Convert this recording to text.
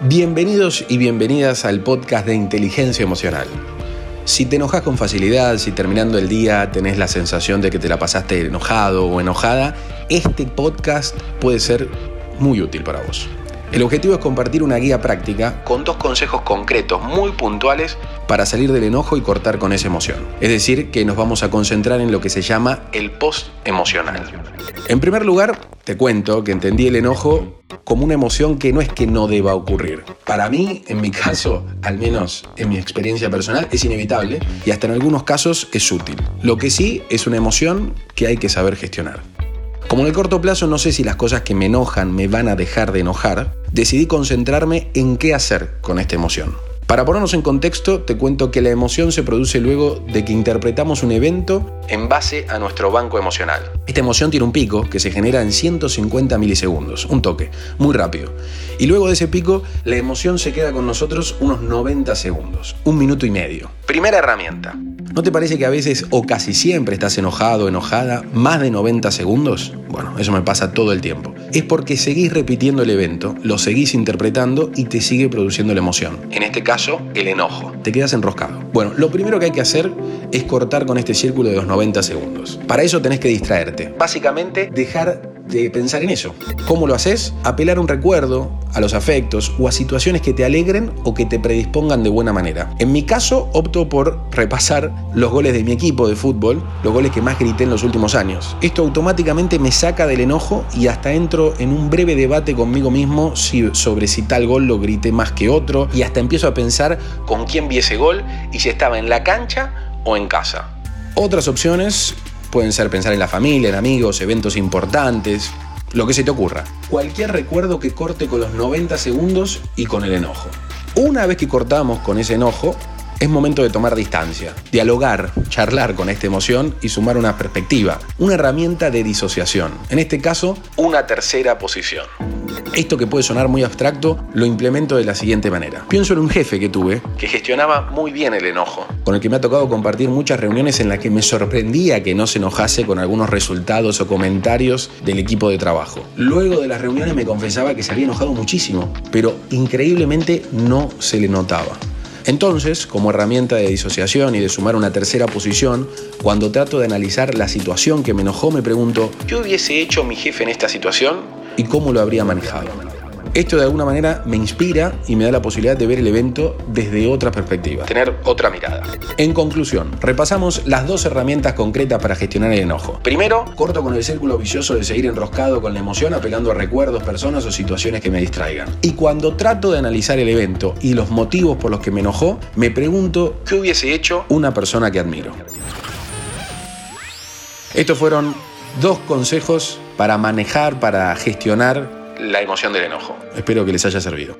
Bienvenidos y bienvenidas al podcast de inteligencia emocional. Si te enojas con facilidad, si terminando el día tenés la sensación de que te la pasaste enojado o enojada, este podcast puede ser muy útil para vos. El objetivo es compartir una guía práctica con dos consejos concretos muy puntuales para salir del enojo y cortar con esa emoción. Es decir, que nos vamos a concentrar en lo que se llama el post emocional. En primer lugar, te cuento que entendí el enojo como una emoción que no es que no deba ocurrir. Para mí, en mi caso, al menos en mi experiencia personal, es inevitable y hasta en algunos casos es útil. Lo que sí es una emoción que hay que saber gestionar. Como en el corto plazo no sé si las cosas que me enojan me van a dejar de enojar, decidí concentrarme en qué hacer con esta emoción. Para ponernos en contexto, te cuento que la emoción se produce luego de que interpretamos un evento en base a nuestro banco emocional. Esta emoción tiene un pico que se genera en 150 milisegundos, un toque, muy rápido. Y luego de ese pico, la emoción se queda con nosotros unos 90 segundos, un minuto y medio. Primera herramienta. ¿No te parece que a veces o casi siempre estás enojado o enojada más de 90 segundos? Bueno, eso me pasa todo el tiempo. Es porque seguís repitiendo el evento, lo seguís interpretando y te sigue produciendo la emoción. En este caso, el enojo. Te quedas enroscado. Bueno, lo primero que hay que hacer es cortar con este círculo de los 90 segundos. Para eso tenés que distraerte. Básicamente, dejar de pensar en eso. ¿Cómo lo haces? Apelar a un recuerdo, a los afectos o a situaciones que te alegren o que te predispongan de buena manera. En mi caso, opto por repasar los goles de mi equipo de fútbol, los goles que más grité en los últimos años. Esto automáticamente me saca del enojo y hasta entro en un breve debate conmigo mismo sobre si tal gol lo grité más que otro y hasta empiezo a pensar con quién vi ese gol y si estaba en la cancha o en casa. Otras opciones Pueden ser pensar en la familia, en amigos, eventos importantes, lo que se te ocurra. Cualquier recuerdo que corte con los 90 segundos y con el enojo. Una vez que cortamos con ese enojo, es momento de tomar distancia, dialogar, charlar con esta emoción y sumar una perspectiva, una herramienta de disociación. En este caso, una tercera posición. Esto que puede sonar muy abstracto, lo implemento de la siguiente manera. Pienso en un jefe que tuve que gestionaba muy bien el enojo, con el que me ha tocado compartir muchas reuniones en las que me sorprendía que no se enojase con algunos resultados o comentarios del equipo de trabajo. Luego de las reuniones me confesaba que se había enojado muchísimo, pero increíblemente no se le notaba. Entonces, como herramienta de disociación y de sumar una tercera posición, cuando trato de analizar la situación que me enojó, me pregunto, ¿qué hubiese hecho mi jefe en esta situación? Y cómo lo habría manejado. Esto de alguna manera me inspira y me da la posibilidad de ver el evento desde otra perspectiva, tener otra mirada. En conclusión, repasamos las dos herramientas concretas para gestionar el enojo. Primero, corto con el círculo vicioso de seguir enroscado con la emoción apelando a recuerdos, personas o situaciones que me distraigan. Y cuando trato de analizar el evento y los motivos por los que me enojó, me pregunto qué hubiese hecho una persona que admiro. Estos fueron dos consejos para manejar, para gestionar la emoción del enojo. Espero que les haya servido.